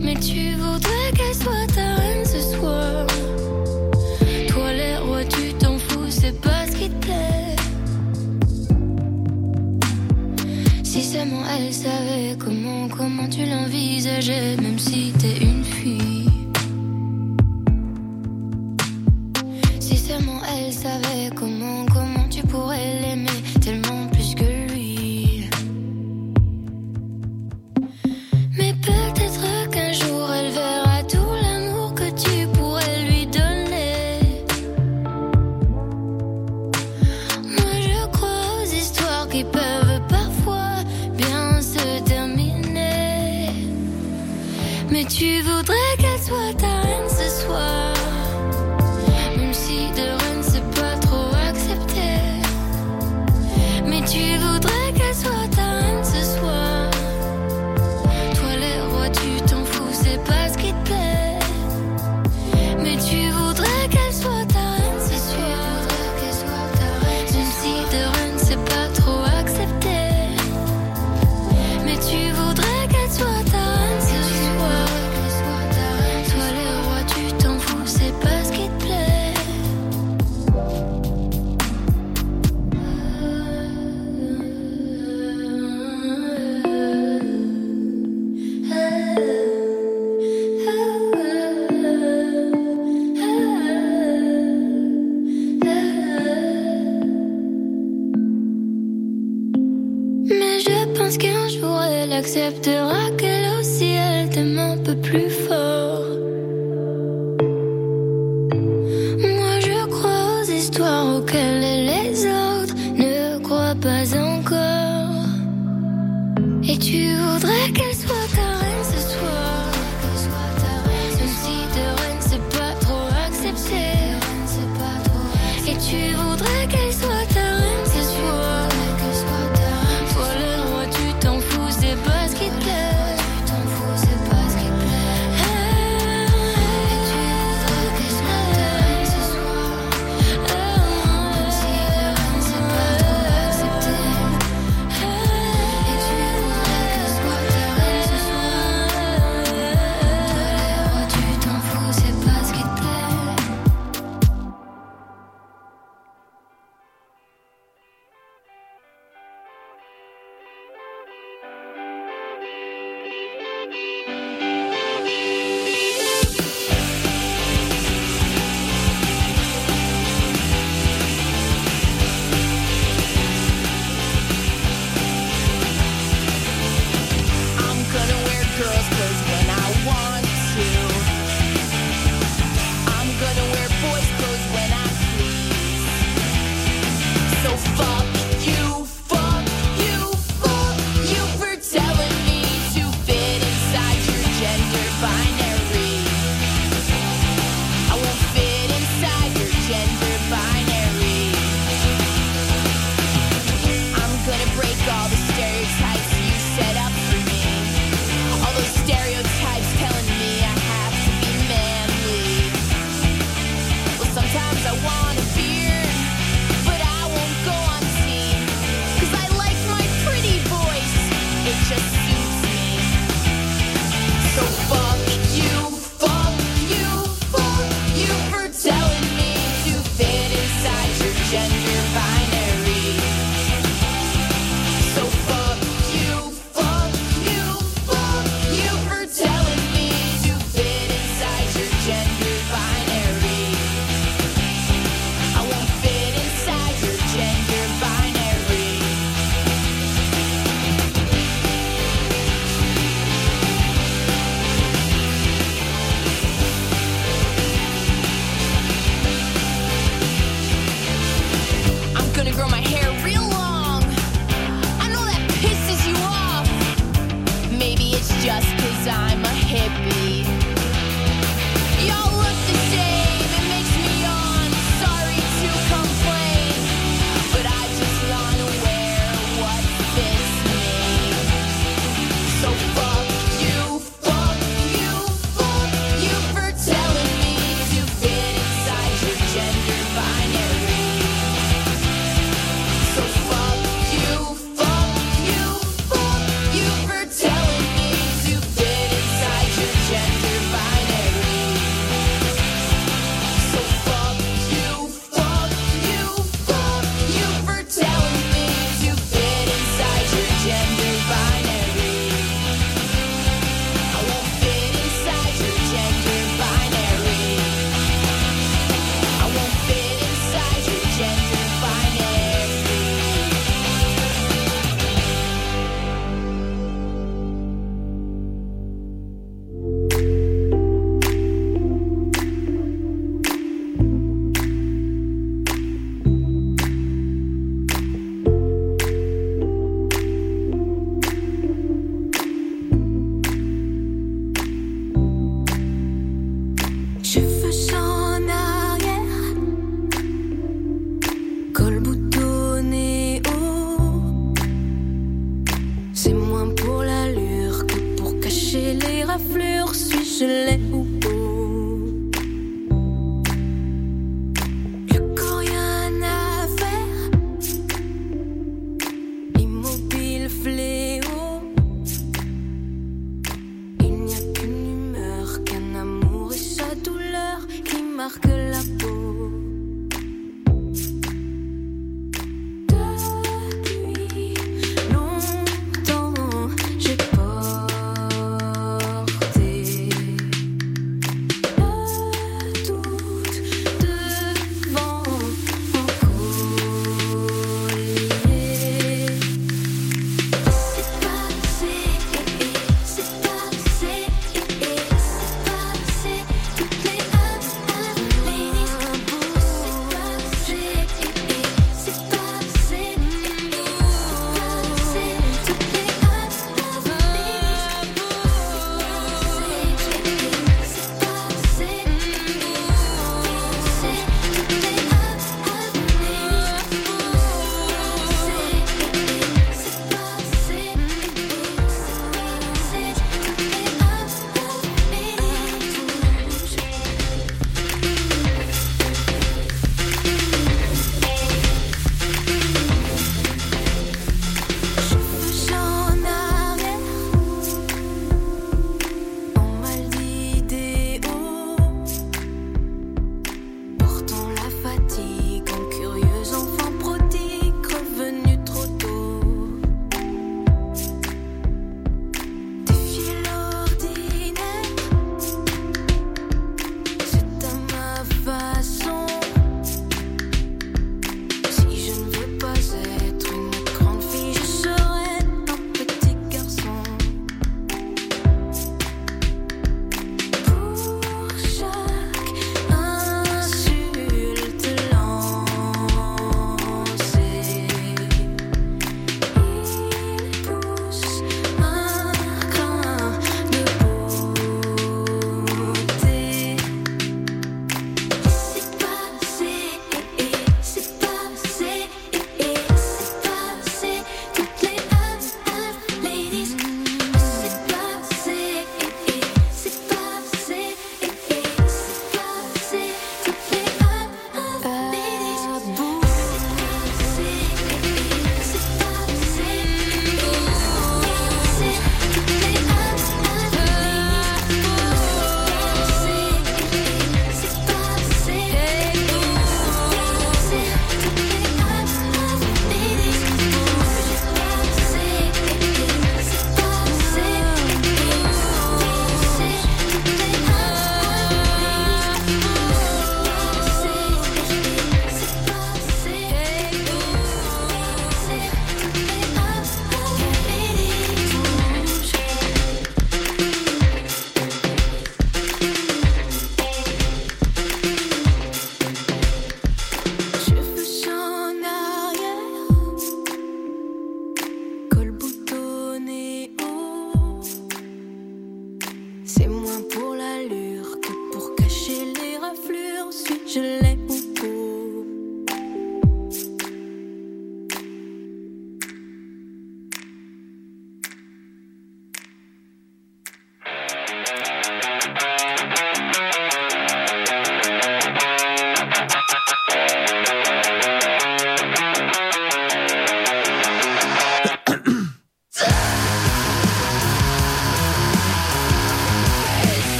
Mais tu voudrais qu'elle soit ta reine ce soir. Toi, les rois, tu t'en fous, c'est pas ce qui te plaît. Si seulement elle savait comment, comment tu l'envisageais, même si t'es une fille.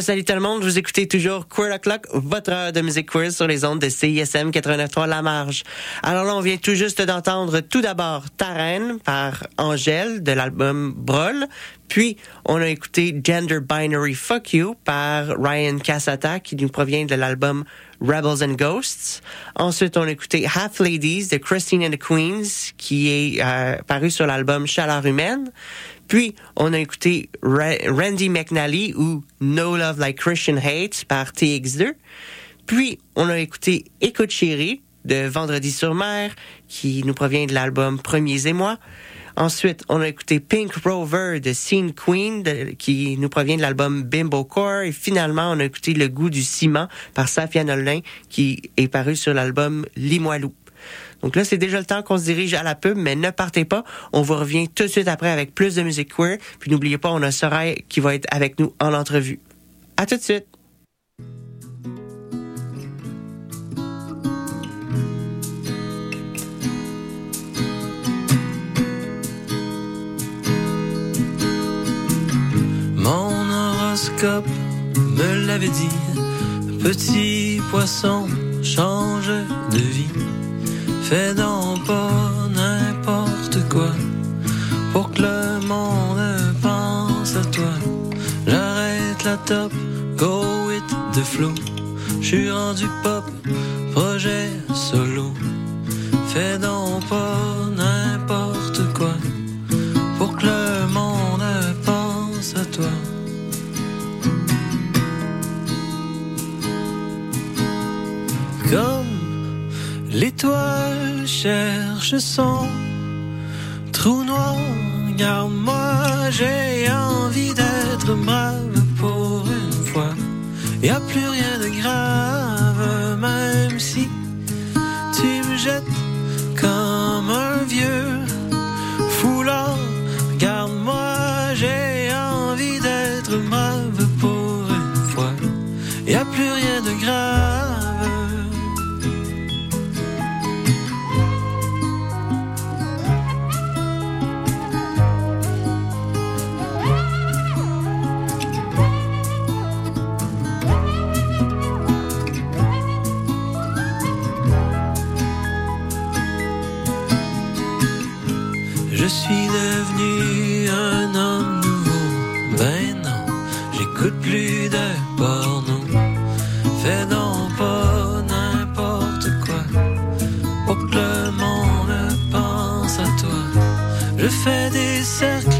Salut tout le monde, vous écoutez toujours Queer O'Clock, votre heure de musique queer sur les ondes de CISM 89.3 La Marge. Alors là, on vient tout juste d'entendre tout d'abord Ta par Angèle de l'album Brol, puis on a écouté Gender Binary Fuck You par Ryan Cassata qui nous provient de l'album Rebels and Ghosts. Ensuite, on a écouté Half Ladies de Christine and the Queens qui est euh, paru sur l'album Chaleur humaine. Puis, on a écouté Randy McNally ou No Love Like Christian Hate par TX2. Puis, on a écouté Écoute chérie de Vendredi sur mer qui nous provient de l'album Premiers et moi. Ensuite, on a écouté Pink Rover de Scene Queen qui nous provient de l'album Bimbo Core. Et finalement, on a écouté Le goût du ciment par Safia Nolin qui est paru sur l'album Limoilou. Donc là, c'est déjà le temps qu'on se dirige à la pub, mais ne partez pas. On vous revient tout de suite après avec plus de musique queer. Puis n'oubliez pas, on a Soraya qui va être avec nous en entrevue. À tout de suite. Me l'avait dit. Petit poisson, change de vie. Fais donc pas n'importe quoi pour que le monde pense à toi. J'arrête la top, go with the flow. J'suis rendu pop, projet solo. Fais donc pas n'importe l'étoile cherche son trou noir, regarde-moi, j'ai envie d'être brave pour une fois. Y a plus rien de grave, même si tu me jettes comme un vieux foulard. Regarde-moi, j'ai envie d'être brave pour une fois. Y a plus rien de grave. Je fais des cercles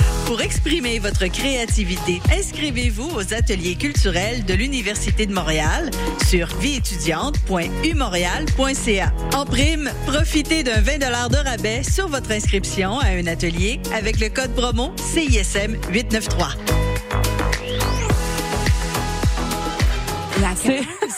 Pour exprimer votre créativité, inscrivez-vous aux ateliers culturels de l'Université de Montréal sur vieétudiante.umontréal.ca. En prime, profitez d'un 20 de rabais sur votre inscription à un atelier avec le code promo CISM 893. La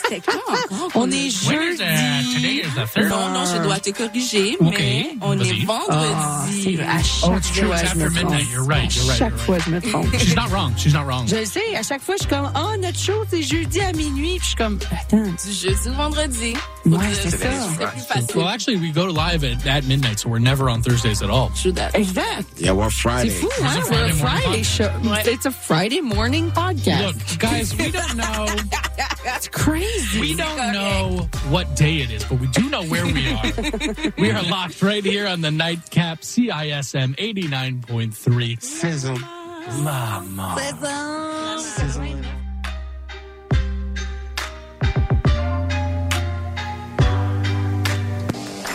c'était quand encore? On est When is that? Today jeudi. is the third. Non, non, je dois te corriger, mais on est Ah, vendredi. c'est vrai, à chaque Oh, it's true. fois, It's je me trompe. midnight. You're right. You're À right. chaque you're fois, je me trompe. right. She's not wrong. She's not wrong. Je le sais, à chaque fois, je suis comme, oh, notre show, c'est jeudi à minuit. Puis je suis comme, attends, Du jeudi au vendredi. Ouais, Faut que c'est ça. serait plus facile. Well, actually, we go live at, at midnight, so we're never on Thursdays at all. True that. exact. Yeah, we're C'est Friday. fou, It's hein? a We're a Friday morning Friday show. Ouais. It's a Friday morning podcast. Look, guys, we don't know. That's crazy. We don't know what day it is, but we do know where we are. we are locked right here on the nightcap CISM 89.3. Sizzle. Mama.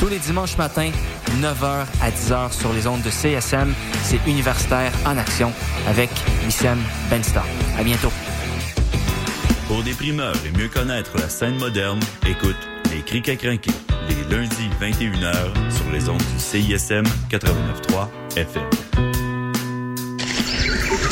Tous les dimanches matins, 9h à 10h sur les ondes de CSM, c'est Universitaire en Action avec Wissam Benstar. À bientôt. Pour des et mieux connaître la scène moderne, écoute Les Crics à crinquer, les lundis 21h sur les ondes du CISM 89.3 FM.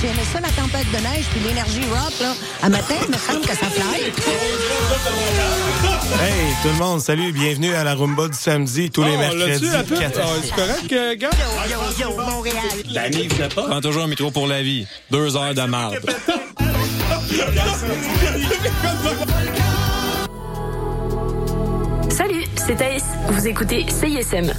Tu aimais ça, la tempête de neige puis l'énergie rock, là? À matin, il me semble que ça fly. Hey, tout le monde, salut, bienvenue à la Rumba du samedi, tous les Oh, mercredis. la quatre- Oh, c'est correct, euh, gars? Yo, yo, Montréal. L'ami, vous pas? Prends toujours un métro pour la vie. Deux heures de marde. Salut, c'est Thaïs. Vous écoutez CISM.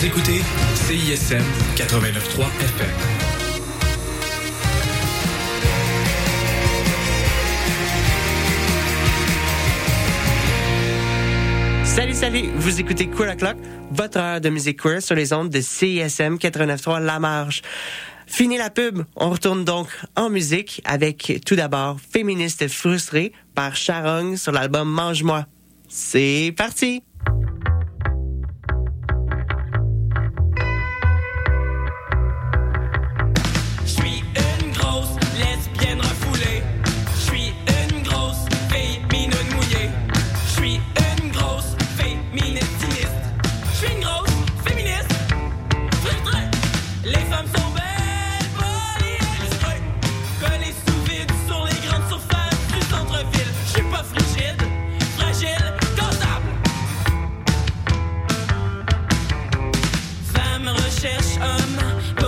Vous écoutez CISM 89.3 FM. Salut, salut! Vous écoutez Queer O'Clock, votre heure de musique queer sur les ondes de CISM 89.3 La Marge. Fini la pub, on retourne donc en musique avec tout d'abord Féministe frustrée par Charogne sur l'album Mange-moi. C'est parti! cherche un um,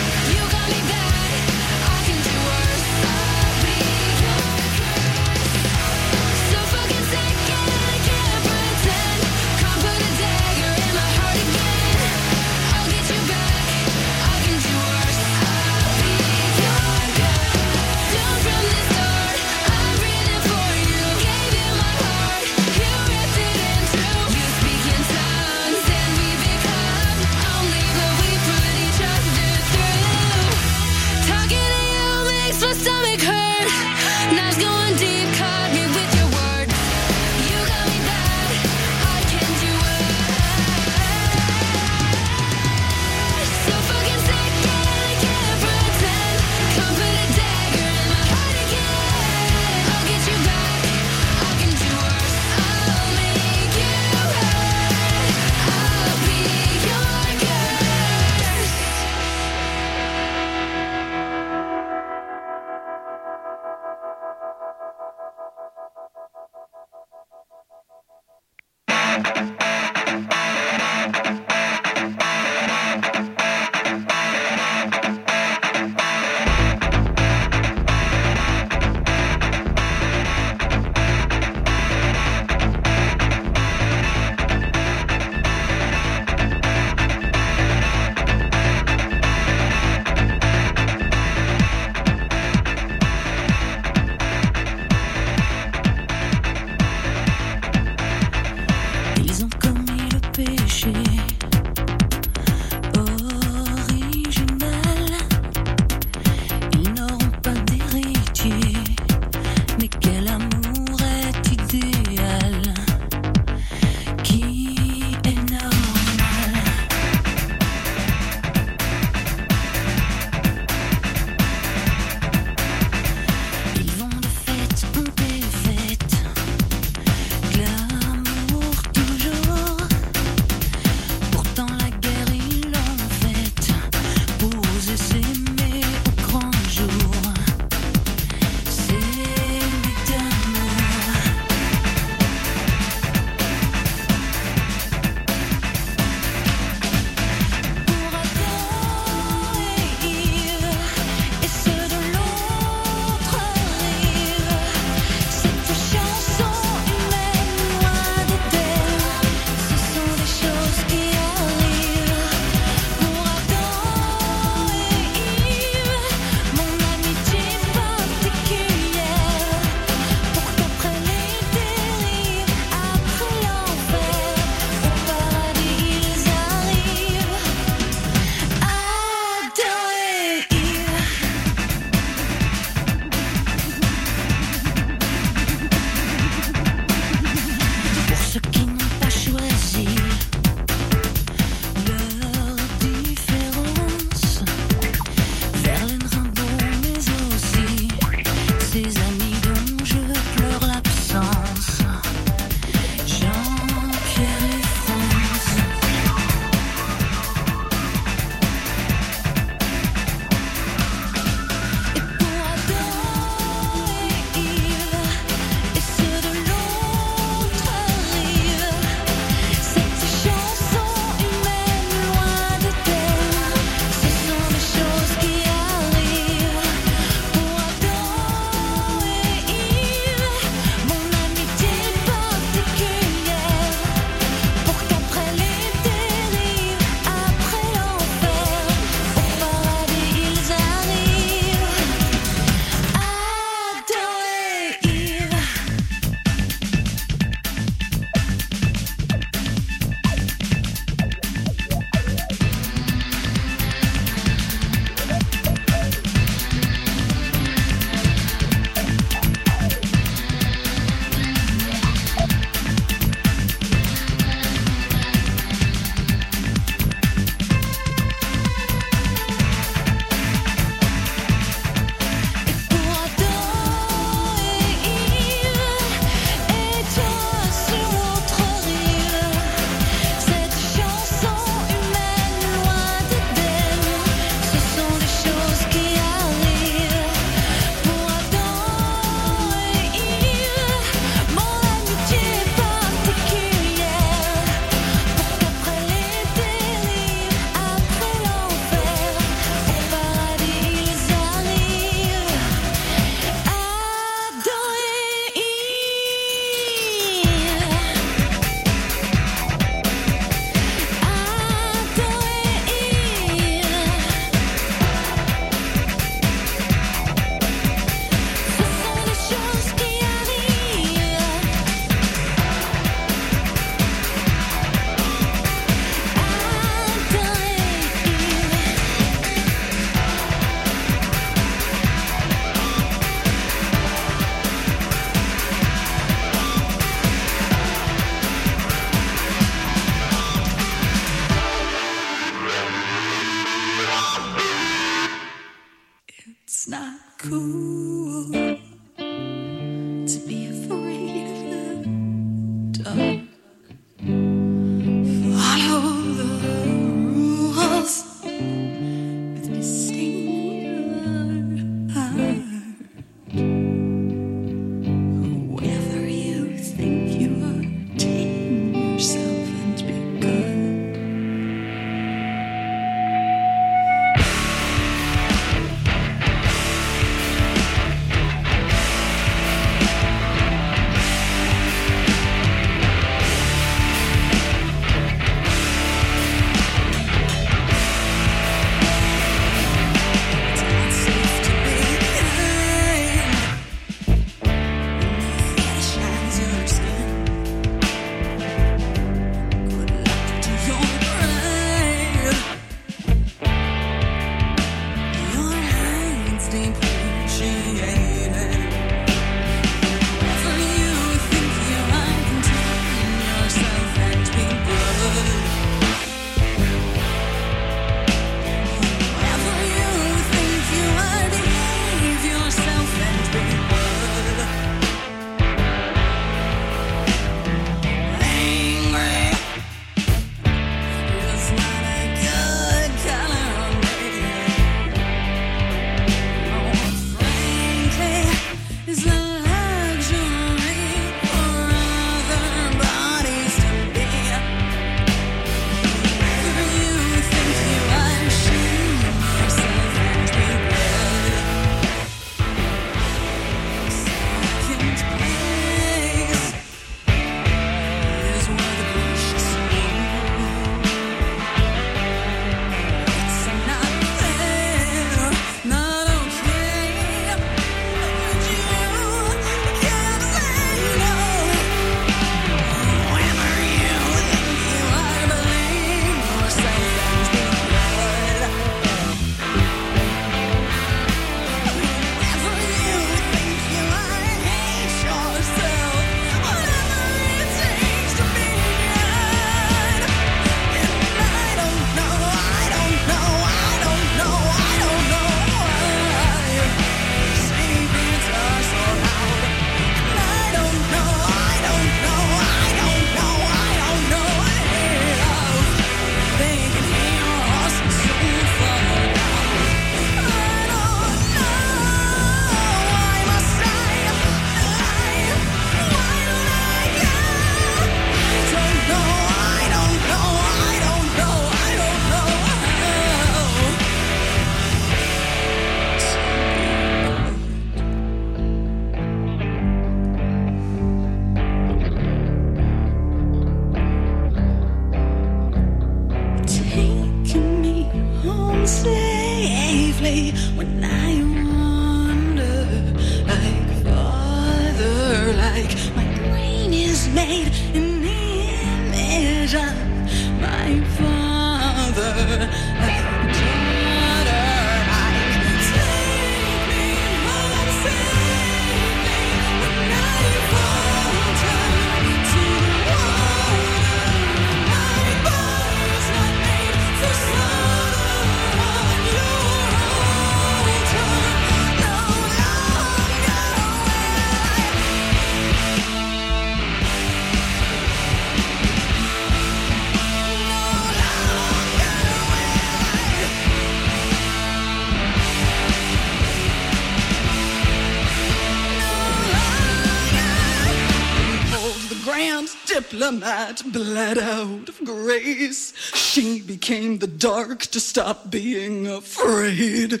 I might bled out of grace. She became the dark to stop being afraid.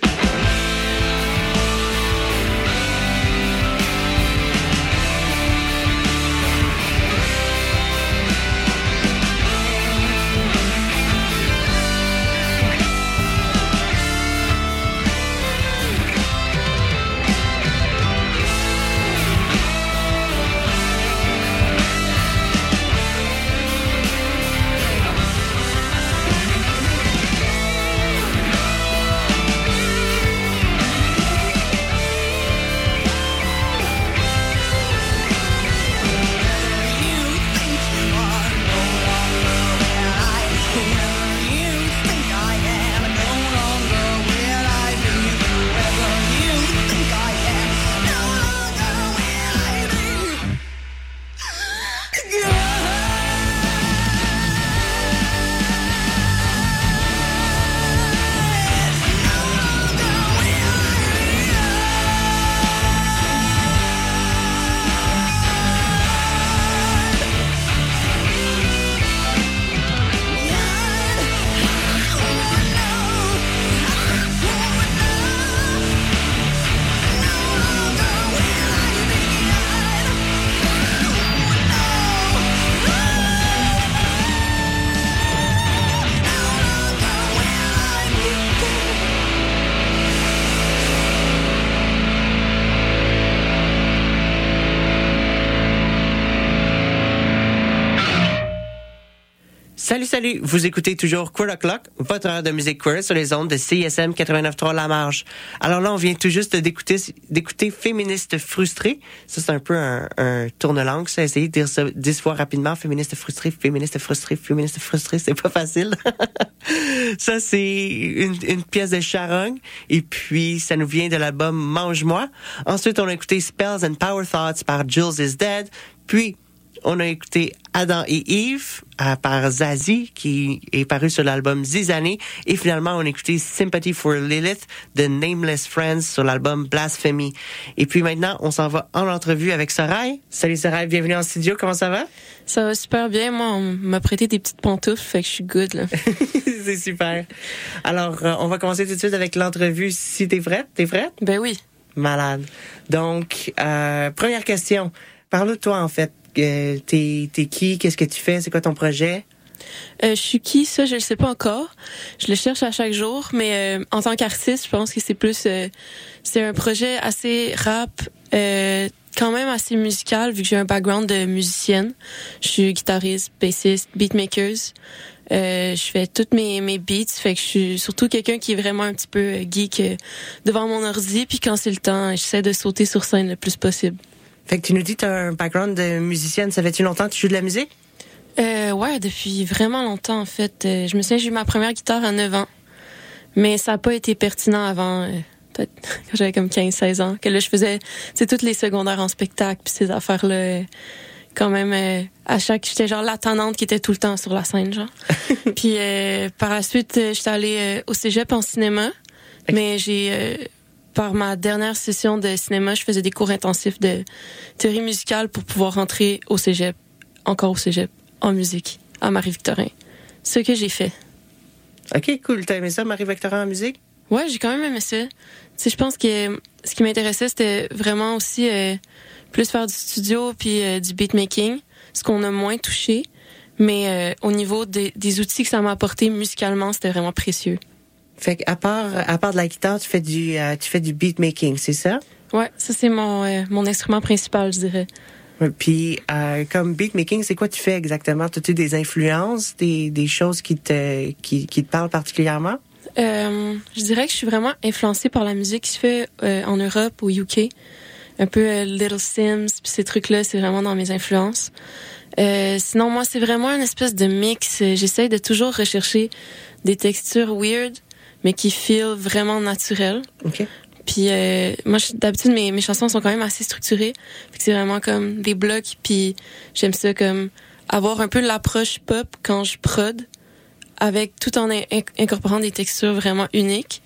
Salut! Vous écoutez toujours Queer O'Clock, votre heure de musique queer sur les ondes de CISM 89.3 La Marge. Alors là, on vient tout juste d'écouter, d'écouter Féministe frustré. Ça, c'est un peu un, un tourne-langue, ça. Essayez de dire ça dix fois rapidement. Féministe frustré, féministe frustré, féministe frustré. C'est pas facile. ça, c'est une, une pièce de charogne. Et puis, ça nous vient de l'album Mange-moi. Ensuite, on a écouté Spells and Power Thoughts par Jules is Dead. Puis, on a écouté Adam et Eve euh, par Zazie, qui est paru sur l'album Zizanie. Et finalement, on a écouté Sympathy for Lilith de Nameless Friends sur l'album Blasphemy. Et puis maintenant, on s'en va en entrevue avec Sorail. Salut Sorail, bienvenue en studio. Comment ça va? Ça va super bien. Moi, on m'a prêté des petites pantoufles, fait que je suis good, là. C'est super. Alors, euh, on va commencer tout de suite avec l'entrevue. Si t'es prête, t'es prête? Ben oui. Malade. Donc, euh, première question. Parle de toi, en fait. T'es, qui? Qu'est-ce que tu fais? C'est quoi ton projet? Euh, je suis qui? Ça, je le sais pas encore. Je le cherche à chaque jour, mais euh, en tant qu'artiste, je pense que c'est plus... euh, c'est un projet assez rap, quand même assez musical, vu que j'ai un background de musicienne. Je suis guitariste, bassiste, beatmakers. Je fais toutes mes, mes beats, fait que je suis surtout quelqu'un qui est vraiment un petit peu geek devant mon ordi, puis quand c'est le temps, j'essaie de sauter sur scène le plus possible. Fait que tu nous dis que t'as un background de musicienne. Ça fait-tu longtemps que tu joues de la musique? Euh, ouais, depuis vraiment longtemps, en fait. Euh, je me souviens, j'ai eu ma première guitare à 9 ans. Mais ça n'a pas été pertinent avant, euh, peut-être quand j'avais comme 15-16 ans. Que là, je faisais, tu toutes les secondaires en spectacle, puis ces affaires-là. euh, quand même, euh, à chaque, j'étais genre l'attendante qui était tout le temps sur la scène, genre. puis euh, par la suite, j'étais allée au cégep en cinéma. Mais j'ai, euh, par ma dernière session de cinéma, je faisais des cours intensifs de théorie musicale pour pouvoir rentrer au cégep, encore au cégep, en musique, à Marie-Victorin. Ce que j'ai fait. OK, cool. T'as aimé ça, Marie-Victorin en musique? Ouais, j'ai quand même aimé ça. Tu sais, je pense que ce qui m'intéressait, c'était vraiment aussi euh, plus faire du studio puis euh, du beatmaking, ce qu'on a moins touché. Mais euh, au niveau des, des outils que ça m'a apporté musicalement, c'était vraiment précieux. Fait qu'à part, à part de la guitare, tu fais du, euh, tu fais du beatmaking, c'est ça? Ouais, ça c'est mon, euh, mon instrument principal, je dirais. Puis, euh, comme beatmaking, c'est quoi tu fais exactement? As-tu des influences, des, des choses qui te, qui, qui te parlent particulièrement? Euh, je dirais que je suis vraiment influencée par la musique qui se fait euh, en Europe, au UK. Un peu euh, Little Sims, puis ces trucs-là, c'est vraiment dans mes influences. Euh, sinon, moi, c'est vraiment une espèce de mix. J'essaye de toujours rechercher des textures weird, mais qui feel vraiment naturelles. OK. Puis euh, moi, d'habitude, mes, mes chansons sont quand même assez structurées. C'est vraiment comme des blocs. Puis j'aime ça comme avoir un peu l'approche pop quand je prod, avec tout en in- incorporant des textures vraiment uniques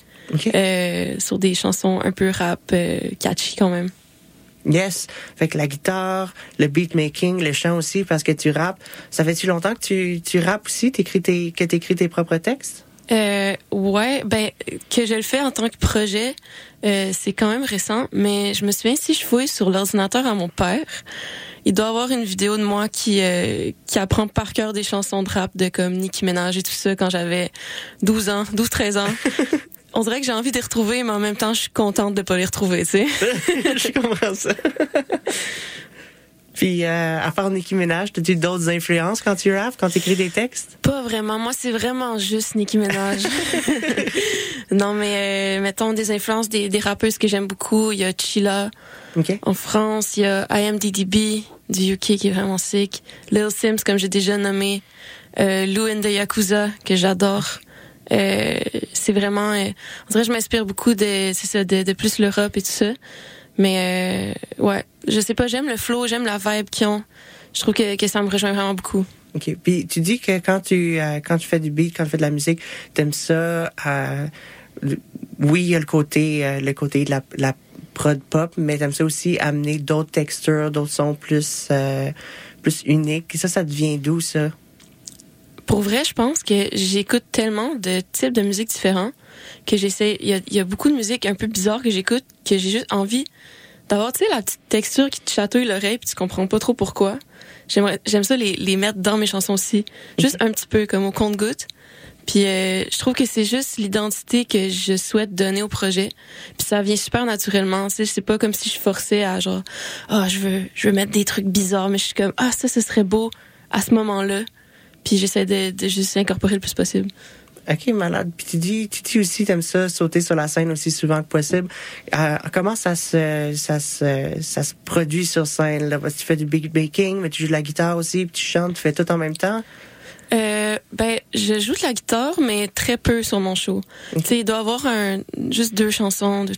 euh, sur des chansons un peu rap euh, catchy quand même. Yes. Fait que la guitare, le beatmaking, le chant aussi, parce que tu rappes. Ça fait-tu longtemps que tu, tu rappes aussi? T'écris tes, que t'écris tes propres textes? Euh, ouais, ben que je le fais en tant que projet, euh, c'est quand même récent. Mais je me souviens si je fouille sur l'ordinateur à mon père, il doit avoir une vidéo de moi qui euh, qui apprend par cœur des chansons de rap de comme Nicki Minaj et tout ça quand j'avais 12 ans, 12-13 ans. On dirait que j'ai envie de les retrouver, mais en même temps, je suis contente de pas les retrouver, tu sais. je comprends ça. Puis, euh, à part Nicki Minaj, as-tu d'autres influences quand tu rappes, quand tu écris des textes? Pas vraiment. Moi, c'est vraiment juste Nicki Minaj. non, mais euh, mettons des influences des, des rappeuses que j'aime beaucoup. Il y a Chilla en France. Il y a IMDDB du UK qui est vraiment sick. Lil Sims, comme j'ai déjà nommé. Euh, Lou and the Yakuza, que j'adore. Euh, c'est vraiment... euh, on dirait que je m'inspire beaucoup de, ça, de, de plus l'Europe et tout ça. Mais euh, ouais, je sais pas, j'aime le flow, j'aime la vibe qu'ils ont. Je trouve que, que ça me rejoint vraiment beaucoup. OK. Puis, tu dis que quand tu, euh, quand tu fais du beat, quand tu fais de la musique, t'aimes ça, euh, le- oui, il y a le côté, le côté de la, la prod pop, mais t'aimes ça aussi amener d'autres textures, d'autres sons plus, plus uniques. Ça, ça devient d'où, ça? Pour vrai, je pense que j'écoute tellement de types de musique différents que j'essaie. Il y a, y a beaucoup de musique un peu bizarre que j'écoute que j'ai juste envie d'avoir, tu sais, la petite texture qui te chatouille l'oreille puis tu comprends pas trop pourquoi. J'aime ça les, les mettre dans mes chansons aussi, juste un petit peu comme au compte-goutte. Puis euh, je trouve que c'est juste l'identité que je souhaite donner au projet. Puis ça vient super naturellement. Tu sais, c'est pas comme si je forçais à genre, ah, je veux, je veux mettre des trucs bizarres, mais je suis comme, ah, ça, ce serait beau à ce moment-là. Puis j'essaie de, de juste incorporer le plus possible. OK, malade. Puis tu dis, tu dis aussi, t'aimes ça, sauter sur la scène aussi souvent que possible. Euh, comment ça se, ça se, ça se produit sur scène, là? Parce que tu fais du big baking, mais tu joues de la guitare aussi, puis tu chantes, tu fais tout en même temps? Euh, ben, je joue de la guitare, mais très peu sur mon show. Tu sais, il doit y avoir un, juste deux chansons, de,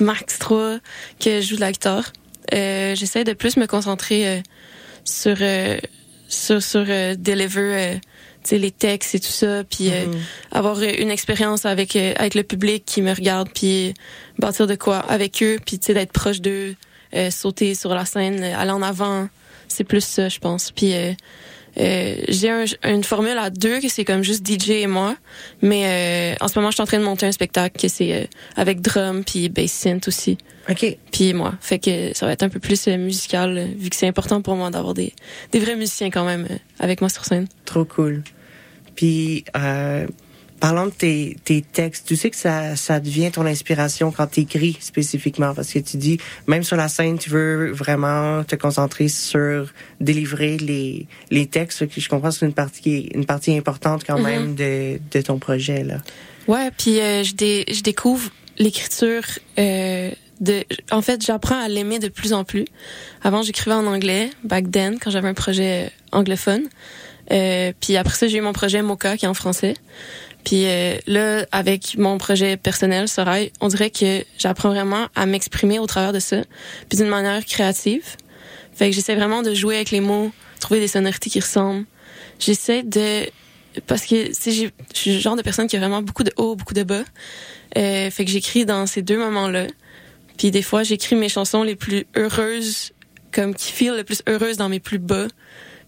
max trois, que je joue de la guitare. Euh, J'essaie de plus me concentrer euh, sur, sur, sur euh, deliver, les textes et tout ça, puis euh, Mhm. avoir euh, une expérience avec euh, avec le public qui me regarde, puis bâtir de quoi avec eux, puis tu sais, d'être proche d'eux, euh, sauter sur la scène, aller en avant. C'est plus ça, je pense. Puis euh, euh, j'ai un- une formule à deux que c'est comme juste DJ et moi, mais euh, en ce moment je suis en train de monter un spectacle que c'est euh, avec drum puis bass synth aussi. Ok. Puis moi, fait que ça va être un peu plus euh, musical vu que c'est important pour moi d'avoir des des vrais musiciens quand même euh, avec moi sur scène. Trop cool. Puis, euh, parlant de tes, tes textes, tu sais que ça, ça devient ton inspiration quand tu écris spécifiquement, parce que tu dis, même sur la scène, tu veux vraiment te concentrer sur délivrer les, les textes. que Je comprends que c'est une partie, une partie importante quand Mhm. même de, de ton projet, là. Ouais, puis euh, je, dé- je découvre l'écriture euh, de en fait, j'apprends à l'aimer de plus en plus. Avant, j'écrivais en anglais back then quand j'avais un projet euh, anglophone. Euh, puis après ça, j'ai eu mon projet Mocha qui est en français. Puis euh, là, avec mon projet personnel, Sorail, on dirait que j'apprends vraiment à m'exprimer au travers de ça, puis d'une manière créative. Fait que j'essaie vraiment de jouer avec les mots, trouver des sonorités qui ressemblent. J'essaie de parce que si je suis le genre de personne qui a vraiment beaucoup de hauts, beaucoup de bas. Euh, fait que j'écris dans ces deux moments-là. Puis des fois, j'écris mes chansons les plus heureuses, comme qui feel le plus heureuse dans mes plus bas.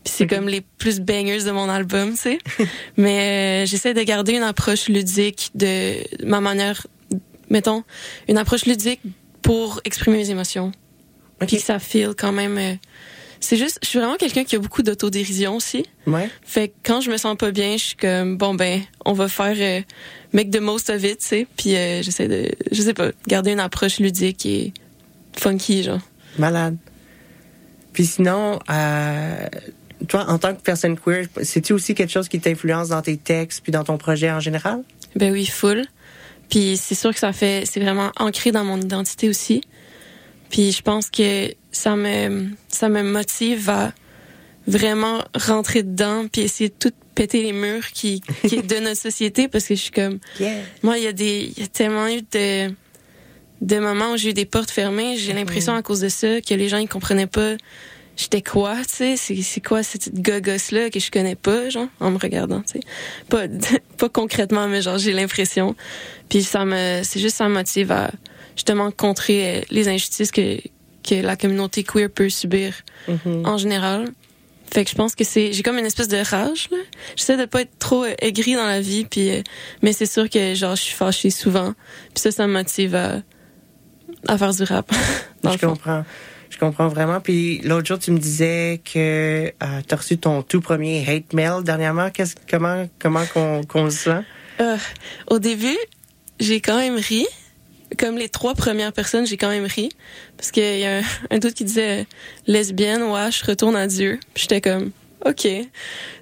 Puis c'est comme les plus bangers de mon album, tu sais. Mais euh, j'essaie de garder une approche ludique de ma manière, mettons, une approche ludique pour exprimer mes émotions. Puis que ça feel quand même. euh, c'est juste, je suis vraiment quelqu'un qui a beaucoup d'autodérision aussi. Ouais. Fait que quand je me sens pas bien, je suis comme bon ben, on va faire euh, make the most of it, tu sais. Puis euh, j'essaie de, je sais pas, garder une approche ludique et funky genre. Malade. Puis sinon, euh, toi, en tant que personne queer, c'est-tu aussi quelque chose qui t'influence dans tes textes puis dans ton projet en général? Ben oui, full. Puis c'est sûr que ça fait, c'est vraiment ancré dans mon identité aussi. Puis je pense que ça me, ça me motive à vraiment rentrer dedans puis essayer de tout péter les murs qui, qui de notre société parce que je suis comme, moi il y a des, il y a tellement eu de, de moments où j'ai eu des portes fermées. J'ai l'impression à cause de ça que les gens ils comprenaient pas j'étais quoi, tu sais, c'est quoi cette gogosse là que je connais pas, genre en me regardant, tu sais? Pas pas concrètement mais genre j'ai l'impression. Puis ça me c'est juste ça me motive à justement contrer euh, les injustices que que la communauté queer peut subir en général. Fait que je pense que c'est j'ai comme une espèce de rage là. J'essaie de pas être trop euh, aigri dans la vie puis euh, mais c'est sûr que genre je suis fâchée souvent. Puis ça ça me motive à à faire du rap. dans Je le fond. comprends. Je comprends vraiment. Puis l'autre jour, tu me disais que euh, tu as reçu ton tout premier hate mail dernièrement. Qu'est-ce, comment comment qu'on, qu'on le sent? Euh, au début, j'ai quand même ri. Comme les trois premières personnes, j'ai quand même ri. Parce qu'il y a un, un doute qui disait euh, lesbienne, ouais, je retourne à Dieu. Puis j'étais comme, OK.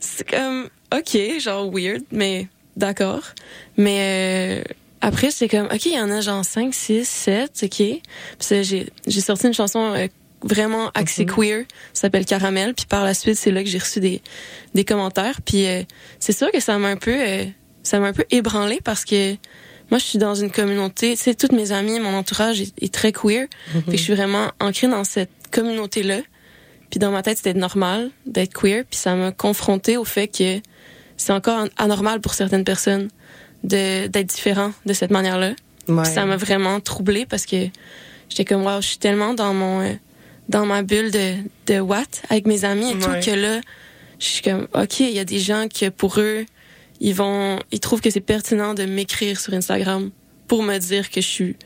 C'est comme, OK, genre weird, mais d'accord. Mais euh, après, j'étais comme, OK, il y en a genre 5, 6, 7, OK. Puis j'ai j'ai sorti une chanson euh, vraiment axée queer, ça s'appelle Caramel. Puis par la suite, c'est là que j'ai reçu des, des commentaires. Puis euh, c'est sûr que ça m'a un peu... euh, ça m'a un peu ébranlé parce que moi, je suis dans une communauté, tu sais, toutes mes amies, mon entourage est, est très queer. Mhm. Fait que je suis vraiment ancrée dans cette communauté-là. Puis dans ma tête, c'était normal d'être queer. Puis ça m'a confrontée au fait que c'est encore an- anormal pour certaines personnes d'être différent de cette manière-là. Ouais. Ça m'a vraiment troublée parce que j'étais comme, wow, je suis tellement dans mon... euh, dans ma bulle de, de Watt avec mes amis et Ouais. tout que là, je suis comme, OK, il y a des gens que pour eux, ils vont, ils trouvent que c'est pertinent de m'écrire sur Instagram pour me dire que je suis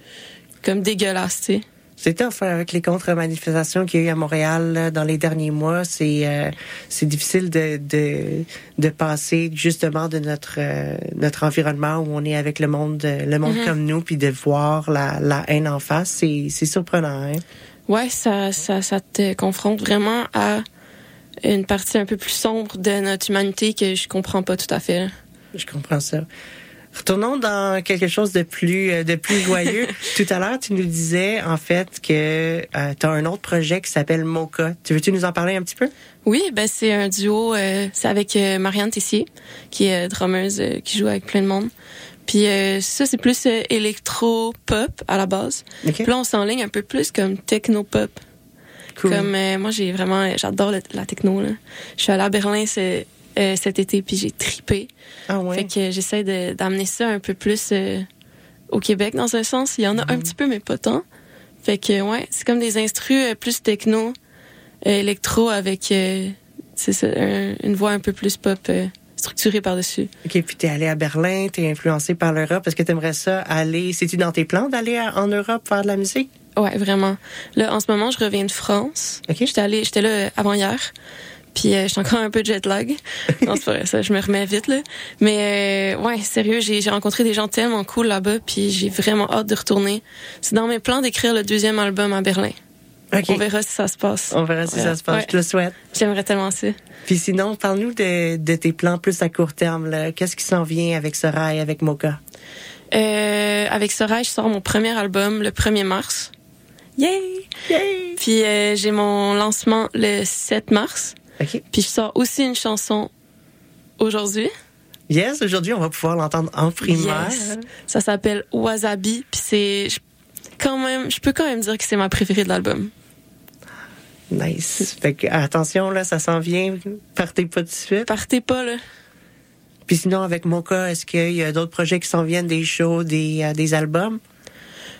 comme dégueulasse, tu sais. C'est tough hein, avec les contre-manifestations qu'il y a eu à Montréal dans les derniers mois. C'est euh, c'est difficile de, de de passer justement de notre euh, notre environnement où on est avec le monde le monde Mhm. comme nous puis de voir la la haine en face. C'est c'est surprenant. Hein? Ouais, ça, ça, ça te confronte vraiment à une partie un peu plus sombre de notre humanité que je comprends pas tout à fait. Je comprends ça. Retournons dans quelque chose de plus euh, de plus joyeux. Tout à l'heure, tu nous disais en fait que tu as un autre projet qui s'appelle Mocha. Tu veux-tu nous en parler un petit peu? Oui, ben c'est un duo, euh, c'est avec euh, Marianne Tessier, qui est euh, drummeuse, euh, qui joue avec plein de monde. Puis euh, ça, c'est plus euh, électro-pop à la base. Puis là, on s'enligne un peu plus comme techno-pop. Cool. Comme euh, moi, j'ai vraiment, euh, j'adore le- la techno. Là. Je suis allée à Berlin ce- euh, cet été, puis j'ai tripé. Ah ouais? Fait que j'essaie d'amener ça un peu plus euh, au Québec dans un sens. Il y en a un petit peu, mais pas tant. Fait que ouais, c'est comme des instrus euh, plus techno, électro avec c'est ça, un- une voix un peu plus pop structurée par-dessus. OK, puis t'es allé à Berlin, t'es influencé par l'Europe. Est-ce que t'aimerais ça aller... C'est-tu dans tes plans d'aller en Europe faire de la musique? Ouais, vraiment. Là, en ce moment, je reviens de France. J'étais allée, j'étais là euh, avant hier. Puis euh, j'étais encore un peu jet lag. non, c'est vrai, ça, je me remets vite là. Mais euh, ouais, sérieux, j'ai j'ai rencontré des gens tellement cool là-bas, puis j'ai vraiment hâte de retourner. C'est dans mes plans d'écrire le deuxième album à Berlin. On verra si ça se passe. On verra si Ouais. ça se passe. Ouais. Je te le souhaite. J'aimerais tellement ça. Puis sinon, parle-nous de, de tes plans plus à court terme. là. Qu'est-ce qui s'en vient avec Sorail, avec Mocha? Euh, avec Soraya, je sors mon premier album le 1er mars. Yay! Puis euh, j'ai mon lancement le 7 mars. Puis je sors aussi une chanson aujourd'hui. Yes, aujourd'hui, on va pouvoir l'entendre en primaire. Yes. Ça s'appelle Wasabi. Puis c'est quand même, je peux quand même dire que c'est ma préférée de l'album. Nice. Fait que, attention, là, ça s'en vient. Partez pas tout de suite. Partez pas, là. Puis sinon, avec Mocha, est-ce qu'il y a d'autres projets qui s'en viennent, des shows, des, euh, des albums?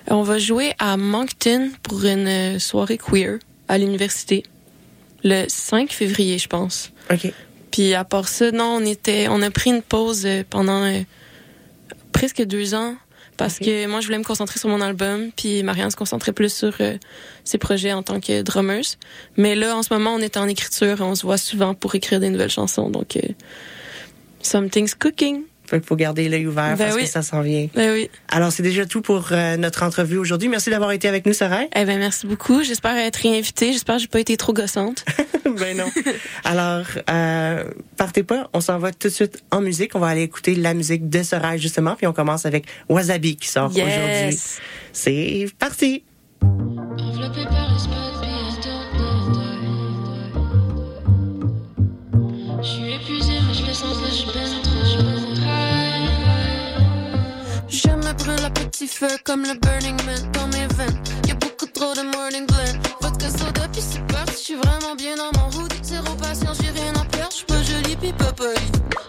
On va jouer à Moncton pour une euh, soirée queer à l'université le 5 février, je pense. OK. Puis à part ça, non, on était, on a pris une pause euh, pendant euh, presque deux ans parce que moi je voulais me concentrer sur mon album, puis Marianne se concentrait plus sur euh, ses projets en tant que drummeuse. Mais là, en ce moment, on est en écriture, et on se voit souvent pour écrire des nouvelles chansons, donc euh, something's cooking. Fait qu'il faut garder l'œil ouvert Ben parce oui. que ça s'en vient. Ben oui. Alors, c'est déjà tout pour euh, notre entrevue aujourd'hui. Merci d'avoir été avec nous, Sorail. Eh ben merci beaucoup. J'espère être réinvitée. J'espère que j'ai pas été trop gossante. ben non. Alors, euh, partez pas, on s'en va tout de suite en musique. On va aller écouter la musique de Sorail, justement, puis on commence avec Wasabi qui sort Yes. aujourd'hui. C'est parti! Enveloppé par les feu comme le Burning Man dans mes veines. Y'a beaucoup trop de morning blend. Vodka soda, puis c'est parti. Je suis vraiment bien dans mon hood. Zéro patience, j'ai rien à perdre. J'suis pas jolie, puis pas.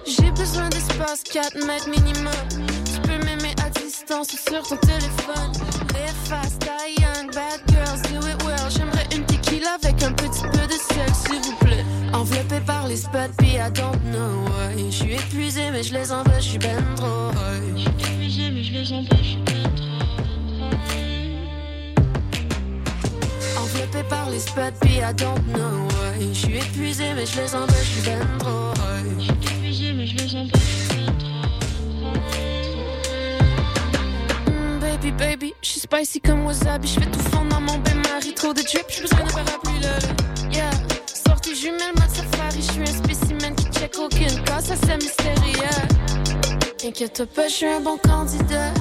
J'ai besoin d'espace, 4 mètres minimum. Tu peux m'aimer à distance sur ton téléphone. Live fast, die young, bad girls, do it well. J'aimerais une tequila avec un petit peu de sel, s'il vous plaît. Enveloppé par les spots, puis I don't know why. Je suis épuisé, mais je les envoie, je suis ben trop high. épuisé, mais je les empêche, je suis bien Enveloppé par les spots, puis I don't know why. Je suis épuisé, mais je les empêche, je suis ben trop high. épuisé, mais je les empêche, je suis bien Mm, baby, baby, je suis spicy comme wasabi. Je fais tout fondre dans mon bain-marie. Trop de drip, j'ai besoin d'un parapluie, là. Yeah. Sortie jumelle, mode safari. Je suis un spécimen qui check aucune cas, ça c'est mystérieux. Inquiète pas, je suis un bon candidat.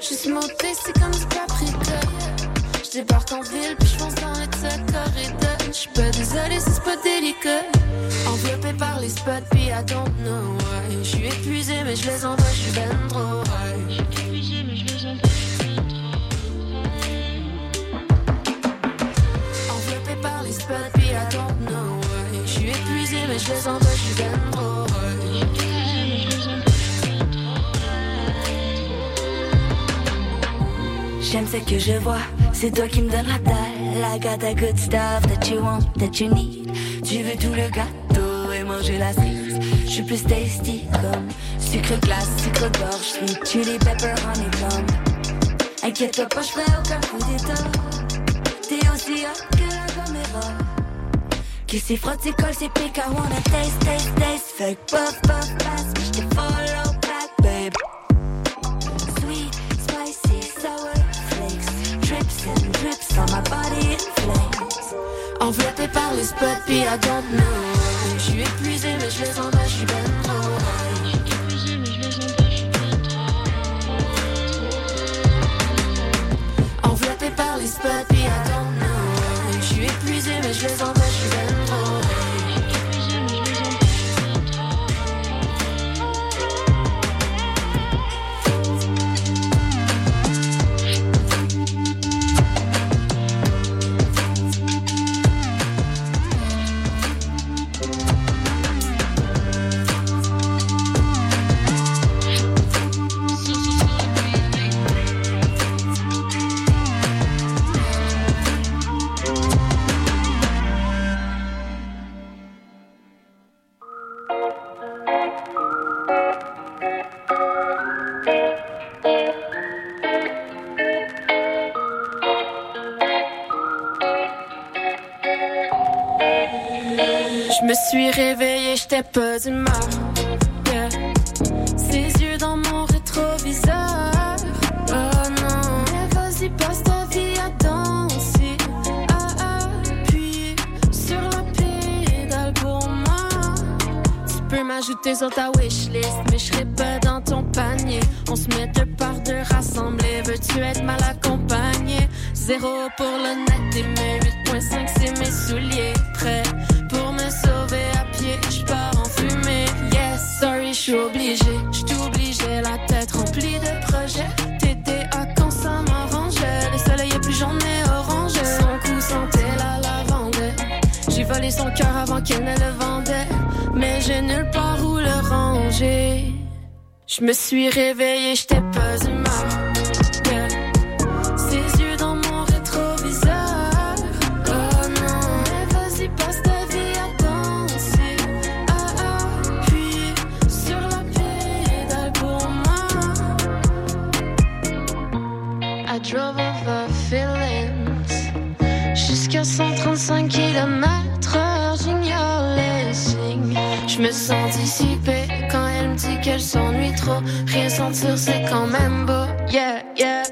Je suis monté, c'est comme du paprika. Je débarque en ville, puis je fonce dans le tas corridor. Je suis pas désolée, c'est pas délicat. Enveloppé par les spots, puis I don't know why. Épuisé, mais je les envoie, je suis ben trop high. épuisé, mais je les empêche, je suis bien Enveloppé par les spots, puis I don't know why. Je suis épuisé, mais je les envoie, je suis ben trop J'aime ce que je vois, c'est toi qui me donne la dalle. I got good stuff that you want, that you need. Tu veux tout le gâteau et manger la cerise. Je suis plus tasty comme sucre glace, sucre gorge, sweet chili pepper honeycomb. Inquiète-toi pas, je ferai aucun coup d'état. T'es aussi hot que la caméra. Qui s'y frotte, c'est colle, c'est pique. I wanna taste, taste, taste. Que puff, puff, pass, je te follow sour flakes. Drips and drips on my body par les spots, puis I don't know. Je suis épuisé, mais je les sens pas, je suis ben trop. Par les spots, puis I don't know. Je suis épuisé, mais je les j'étais pas d'humeur. Yeah. Ses yeux dans mon rétroviseur. Oh non, mais vas-y, passe ta vie à danser. Ah, appuyer sur la pédale pour moi. Tu peux m'ajouter sur ta wishlist, mais je serai pas dans ton panier. On se met deux par deux rassemblés. Veux-tu être mal accompagné? Zéro pour le net et mes 8.5 c'est mes souliers. Prêt je pars en fumée. Yes, sorry, je suis obligé. Je la tête remplie de projets. T'étais à quand ça m'arrangeait? Le soleil est plus j'en ai orange. Son cou sentait la lavande. J'ai volé son cœur avant qu'elle ne le vendait. Mais j'ai nulle part où le ranger. Je me suis réveillée, j'étais pas. Qu'elle s'ennuie trop. Rien sentir, c'est quand même beau. Yeah, yeah.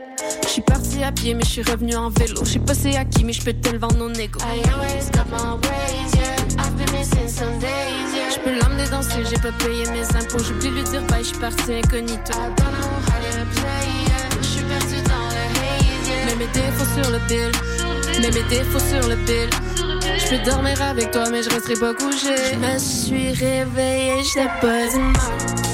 Je suis partie à pied, mais je suis revenue en vélo. Je sais pas c'est à qui, mais je peux te le vendre non égo. I always got my ways, yeah. I've been missing some days, yeah. Je peux l'emmener danser, j'ai pas payé mes impôts. De lui dire bye, je suis partie incognito. I don't know how to play, yeah. Je suis perdue dans le haze, yeah. Mets mes défauts sur le bill. Mets mes défauts sur le bill. Je peux dormir avec toi, mais je resterai pas couché. Je me suis réveillée, j'étais pas d'humeur. Yeah.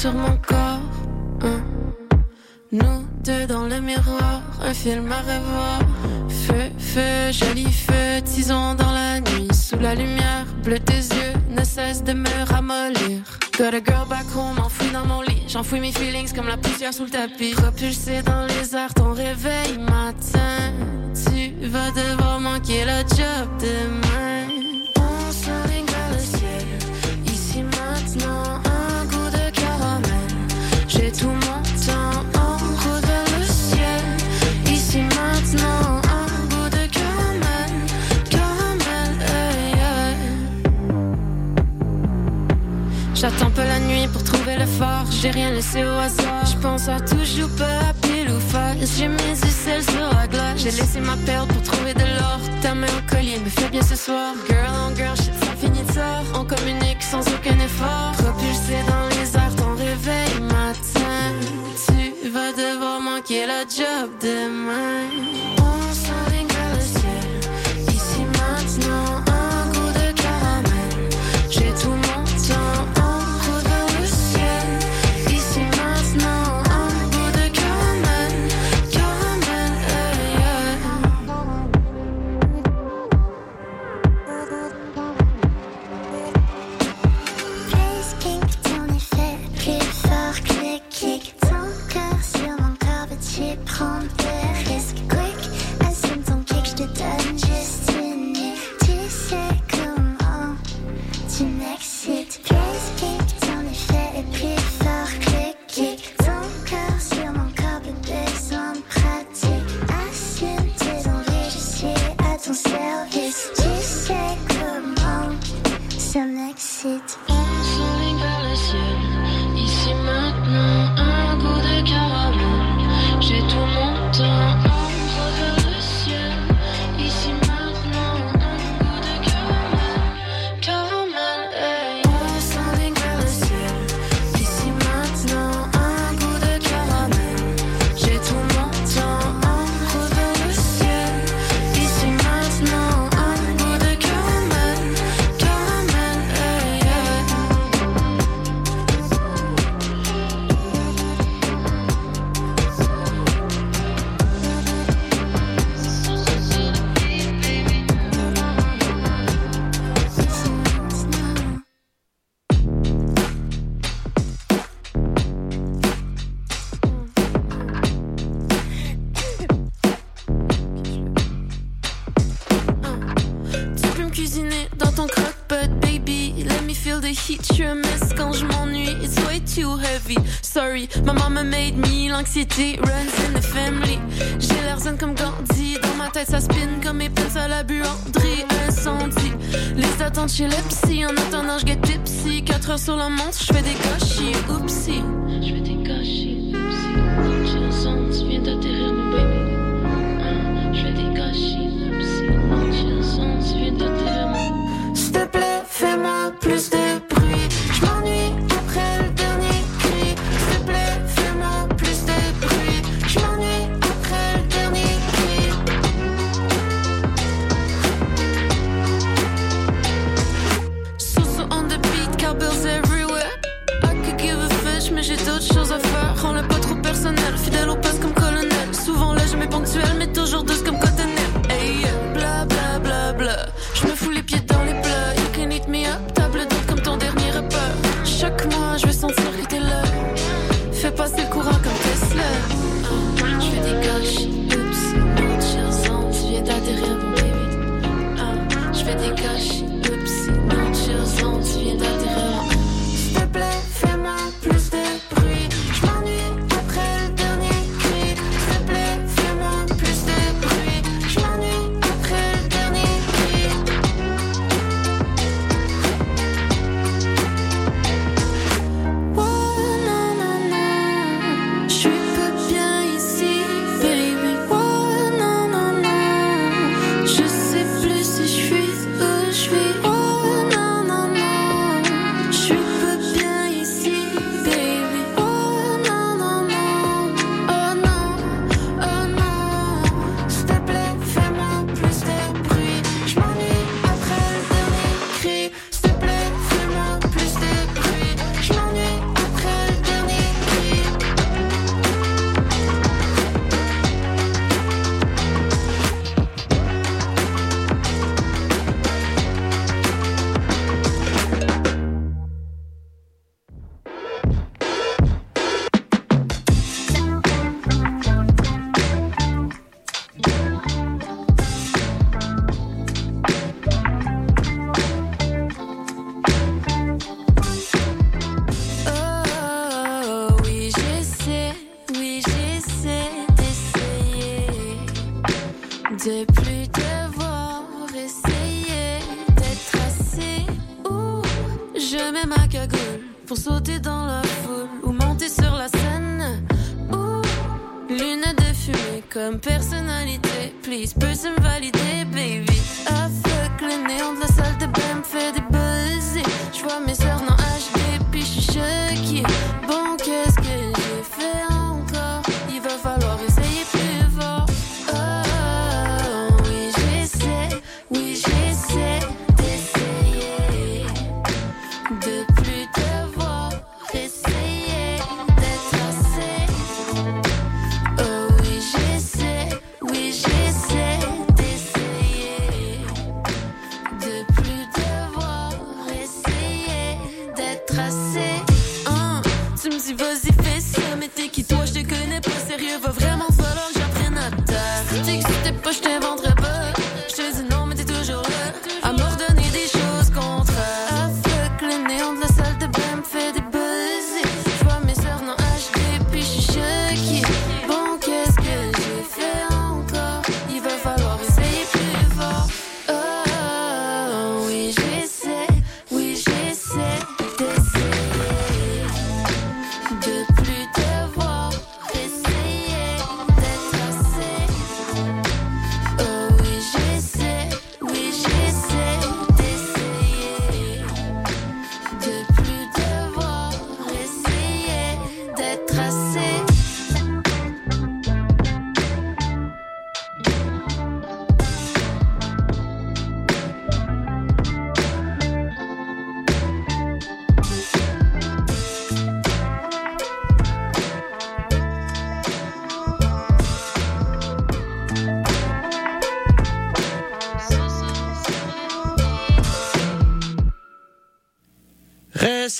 Sur mon corps. hein. Nous deux dans le miroir, un film à revoir. Feu, feu, joli feu, tisons dans la nuit. Sous la lumière, bleu tes yeux ne cessent de me ramollir. Got a girl back home, enfoui dans mon lit. J'enfouis mes feelings comme la poussière sous le tapis. Propulsé dans les airs, ton réveil matin. Tu vas devoir manquer le job demain. J'attends pas la nuit pour trouver le phare. J'ai rien laissé au hasard. Je pense à toujours pas à pile ou face. J'ai du sel sur la glace. J'ai laissé ma perle pour trouver de l'or. Ta main au collier me fait bien ce soir. Girl on girl, shit, ça finit tard. On communique sans aucun effort. Propulsé dans les airs, ton réveil matin. Tu vas devoir manquer le job demain. Gary. My mama made me, l'anxiété runs in the family. J'ai l'air zen comme Gandhi, dans ma tête ça spin comme mes pinces à la buanderie. Incendie, les attentes chez l'epsy, en attendant je get tipsy. 4 heures sur la montre, je fais des gâchis, oupsie.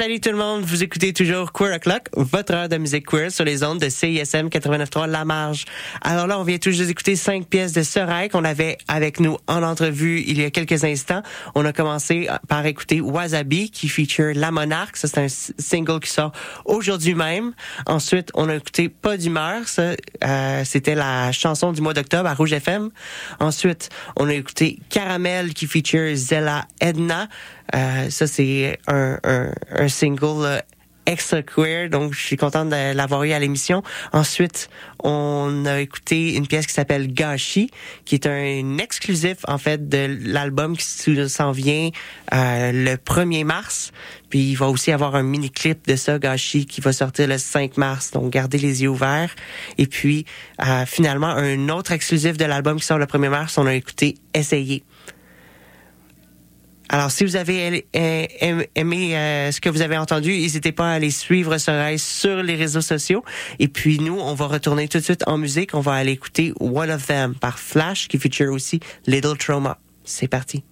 Salut tout le monde, vous écoutez toujours Queer O'Clock, votre heure de musique queer sur les ondes de CISM 89.3 La Marge. Alors là, on vient tout juste d'écouter cinq pièces de Soraya qu'on avait avec nous en entrevue il y a quelques instants. On a commencé par écouter Wasabi qui feature La Monarque, ça c'est un single qui sort aujourd'hui même. Ensuite, on a écouté Pas d'humeur, ça euh, c'était la chanson du mois d'octobre à Rouge FM. Ensuite, on a écouté Caramel qui feature Zella Edna. Euh, ça, c'est un, un, un single euh, extra queer, donc je suis contente de l'avoir eu à l'émission. Ensuite, on a écouté une pièce qui s'appelle Gashi, qui est un exclusif en fait de l'album qui s'en vient euh, le 1er mars. Puis il va aussi avoir un mini clip de ça, Gashi, qui va sortir le 5 mars. Donc gardez les yeux ouverts. Et puis euh, finalement, un autre exclusif de l'album qui sort le 1er mars, on a écouté Essayer. Alors, si vous avez aimé euh, ce que vous avez entendu, n'hésitez pas à aller suivre Soraya sur les réseaux sociaux. Et puis, nous, on va retourner tout de suite en musique. On va aller écouter One of Them par Flash, qui feature aussi Little Trauma. C'est parti.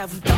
Ça vous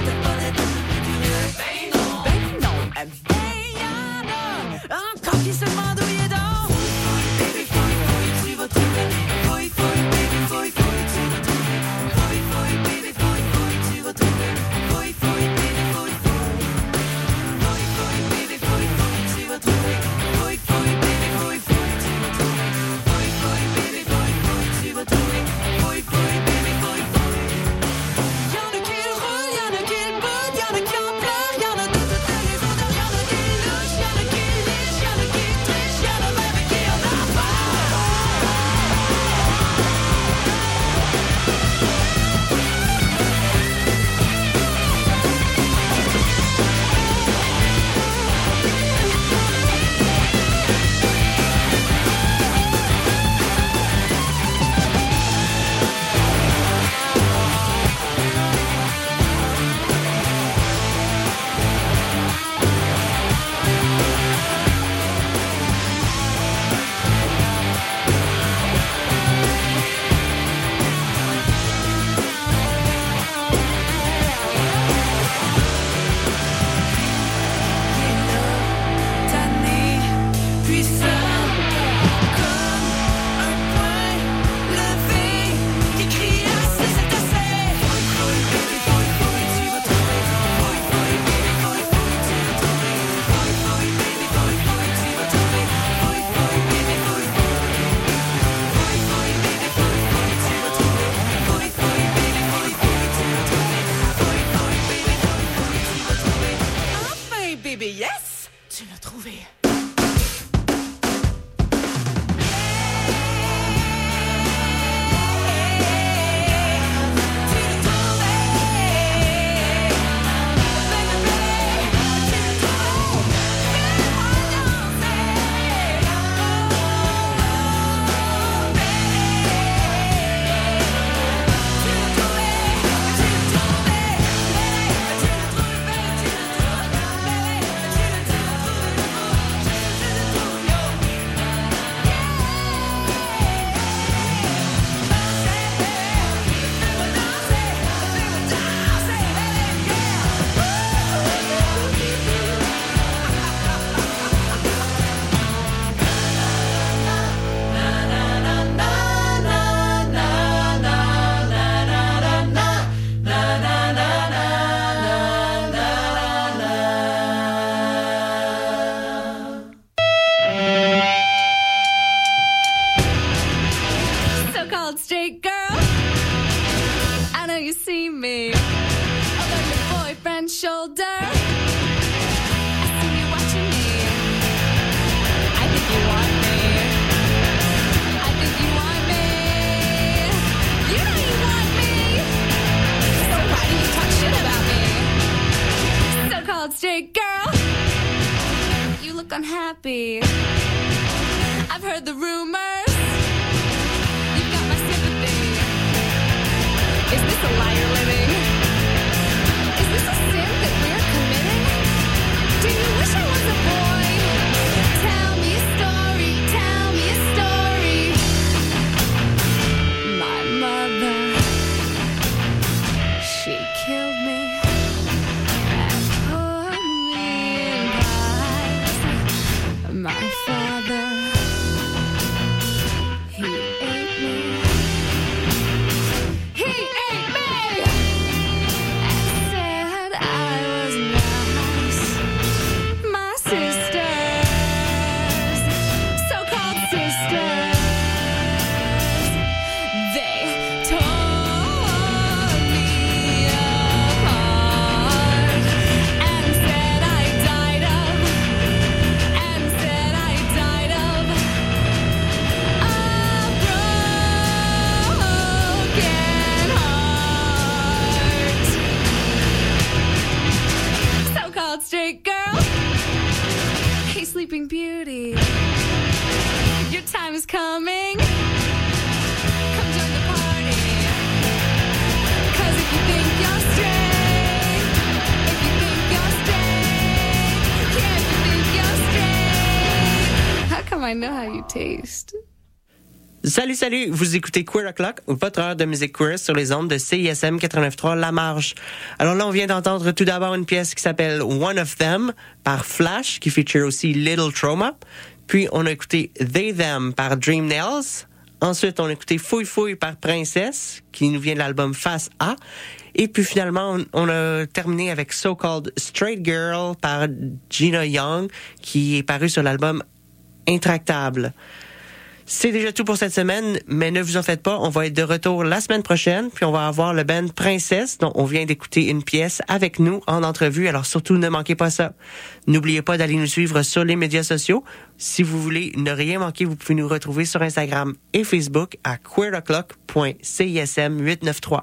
stay. Salut, salut! Vous écoutez Queer O'Clock, votre heure de musique queer sur les ondes de CISM 89.3 La Marge. Alors là, on vient d'entendre tout d'abord une pièce qui s'appelle One of Them par Flash, qui feature aussi Little Trauma. Puis on a écouté They Them par Dream Nails. Ensuite, on a écouté Fouille Fouille par Princesse, qui nous vient de l'album Face A. Et puis finalement, on, on a terminé avec So Called Straight Girl par Gina Young, qui est paru sur l'album Intractable. C'est déjà tout pour cette semaine, mais ne vous en faites pas, on va être de retour la semaine prochaine, puis on va avoir le band Princesse, dont on vient d'écouter une pièce avec nous en entrevue, alors surtout ne manquez pas ça. N'oubliez pas d'aller nous suivre sur les médias sociaux. Si vous voulez ne rien manquer, vous pouvez nous retrouver sur Instagram et Facebook à queeroclock.cism893.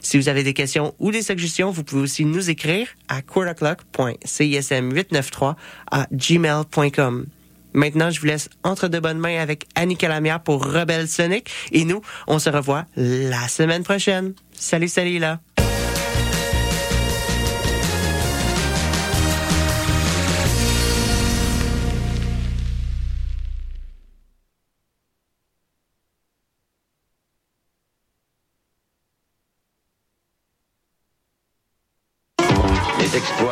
Si vous avez des questions ou des suggestions, vous pouvez aussi nous écrire à queeroclock.cism893 à gmail.com. Maintenant, je vous laisse entre de bonnes mains avec Annie Calamia pour Rebelle Sonic. Et nous, on se revoit la semaine prochaine. Salut, salut là.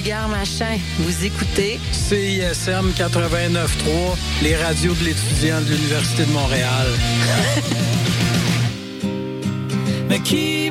Vulgaire Machin, vous écoutez CISM 89.3, les radios de l'étudiant de l'Université de Montréal. Mais qui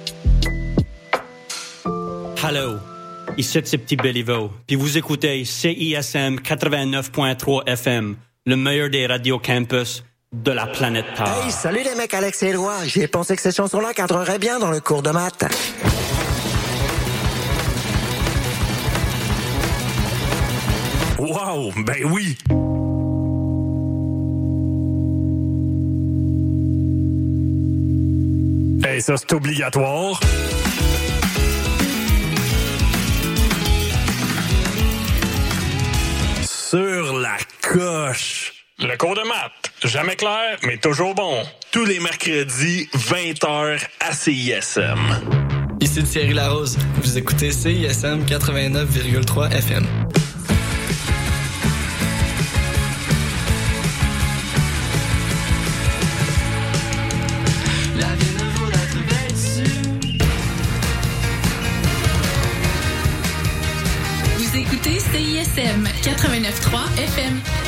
Hello, ici c'est Petit Béliveau, puis vous écoutez CISM 89.3 FM, le meilleur des radios campus de la planète Terre. Hey, salut les mecs, Alex et Éloi. J'ai pensé que ces chansons-là cadreraient bien dans le cours de maths. Wow, ben oui. Hey, ça c'est obligatoire. Sur la coche. Le cours de maths, jamais clair, mais toujours bon. Tous les mercredis, 20h à CISM. Ici Thierry Larose. Vous écoutez CISM 89,3 FM. 89.3 FM.